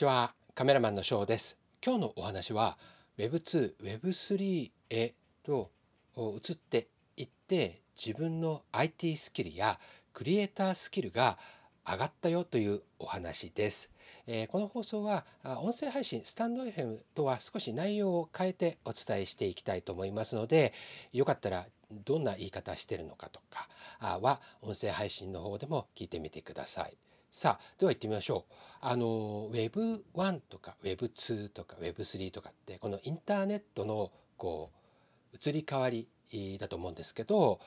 ちは。カメラマンのショーです。今日のお話は Web2、Web3 へと移っていって自分の IT スキルやクリエイタースキルが上がったよというお話です、えー、この放送は音声配信スタンド FM とは少し内容を変えてお伝えしていきたいと思いますのでよかったらどんな言い方してるのかとかは音声配信の方でも聞いてみてください。さあでは行ってみましょう。あの Web1 とか Web2 とか Web3 とかってこのインターネットのこう移り変わりだと思うんですけど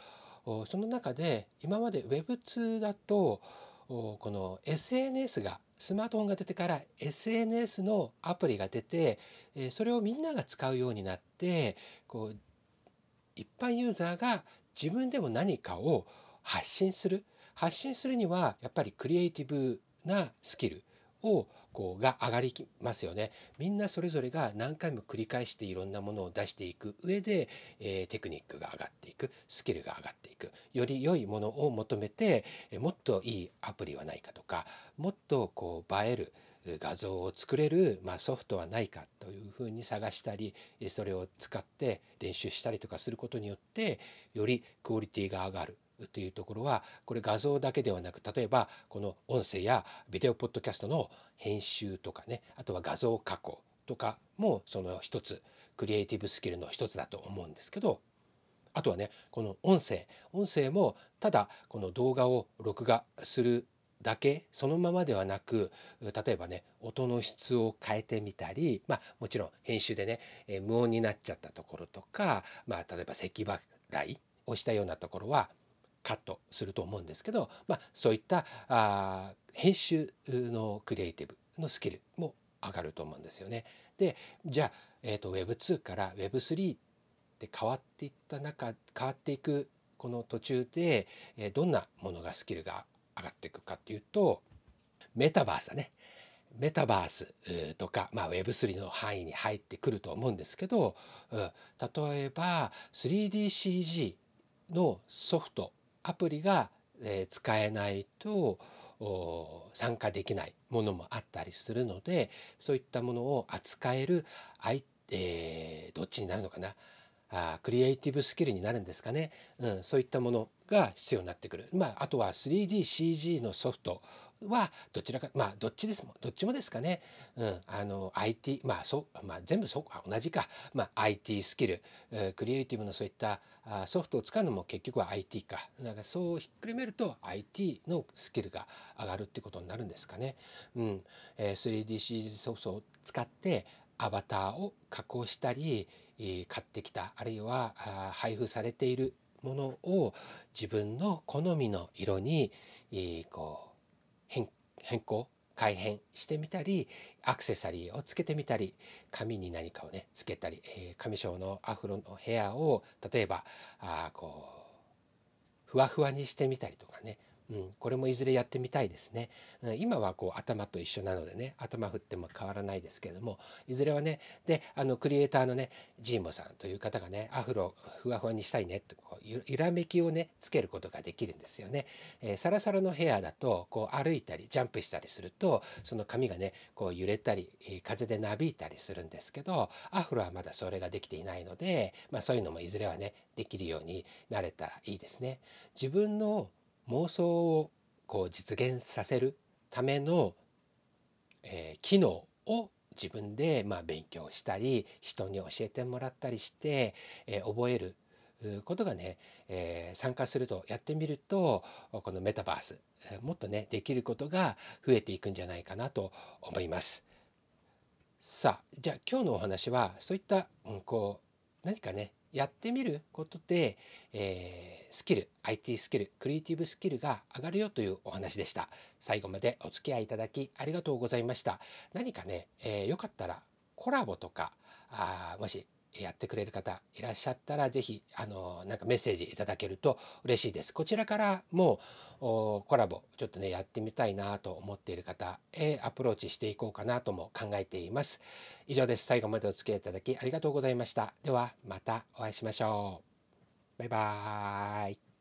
その中で今まで Web2 だとこの SNS がスマートフォンが出てから SNS のアプリが出てそれをみんなが使うようになってこう一般ユーザーが自分でも何かを発信する発信するにはやっぱりクリエイティブなスキルをこうが上がりますよね。みんなそれぞれが何回も繰り返していろんなものを出していく上で、えー、テクニックが上がっていくスキルが上がっていくより良いものを求めてもっといいアプリはないかとかもっとこう映える画像を作れる、まあ、ソフトはないかというふうに探したりそれを使って練習したりとかすることによってよりクオリティが上がるというところはこれ画像だけではなく例えばこの音声やビデオポッドキャストの編集とかねあとは画像加工とかもその一つクリエイティブスキルの一つだと思うんですけどあとはねこの音声音声もただこの動画を録画するだけそのままではなく例えばね音の質を変えてみたりまあもちろん編集でね、無音になっちゃったところとか、まあ、例えば咳払いをしたようなところはカットすると思うんですけど、まあ、そういったあ編集のクリエイティブのスキルも上がると思うんですよね。でじゃあ、えーと、Web2 から Web3 って変わっていった中変わっていくこの途中で、えー、どんなものがスキルが上がっていくかっていうとメタバースだね。メタバースとか、まあ、Web3 の範囲に入ってくると思うんですけど、うん例えば 3DCG のソフトアプリが、使えないと参加できないものもあったりするのでそういったものを扱える、えー、どっちになるのかな。あクリエイティブスキルになるんですかね、うん、そういったものが必要になってくる、まあ、あとは 3DCG のソフトはどちらかまあどっちですもどっちもですかね、うん、あの IT まあそう、まあ、全部そう同じか、まあ、IT スキル、えー、クリエイティブのそういったあソフトを使うのも結局は IT か。なんかそうひっくるめると IT のスキルが上がるってことになるんですかね、うんえー、3DC ソフトを使ってアバターを加工したり、え、買ってきたあるいは配布されているものを自分の好みの色に、え、こう変更改変してみたりアクセサリーをつけてみたり髪に何かをねつけたり、えー、髪章のアフロのヘアを例えばあこうふわふわにしてみたりとかねうん、これもいずれやってみたいですね。うん、今はこう頭と一緒なのでね頭振っても変わらないですけれどもいずれはねであのクリエイターのねジーモさんという方がねアフロふわふわにしたいねってこう揺らめきをねつけることができるんですよね。えー、サラサラのヘアだとこう歩いたりジャンプしたりするとその髪がねこう揺れたり風でなびいたりするんですけどアフロはまだそれができていないので、まあ、そういうのもいずれはねできるようになれたらいいですね。自分の妄想をこう実現させるための、えー、機能を自分でまあ勉強したり人に教えてもらったりして、えー、覚えることがね、えー、参加するとやってみるとこのメタバースもっとねできることが増えていくんじゃないかなと思います。さあじゃあ今日のお話はそういった、うん、こう何かねやってみることで、えー、スキル IT スキルクリエイティブスキルが上がるよというお話でした。最後までお付き合いいただきありがとうございました。何かね、えー、かったらコラボとかあもしやってくれる方いらっしゃったら是非あのなんかメッセージいただけると嬉しいです。こちらからもコラボちょっとねやってみたいなと思っている方へアプローチしていこうかなとも考えています。以上です。最後までお付き合いいただきありがとうございました。ではまたお会いしましょう。バイバーイ。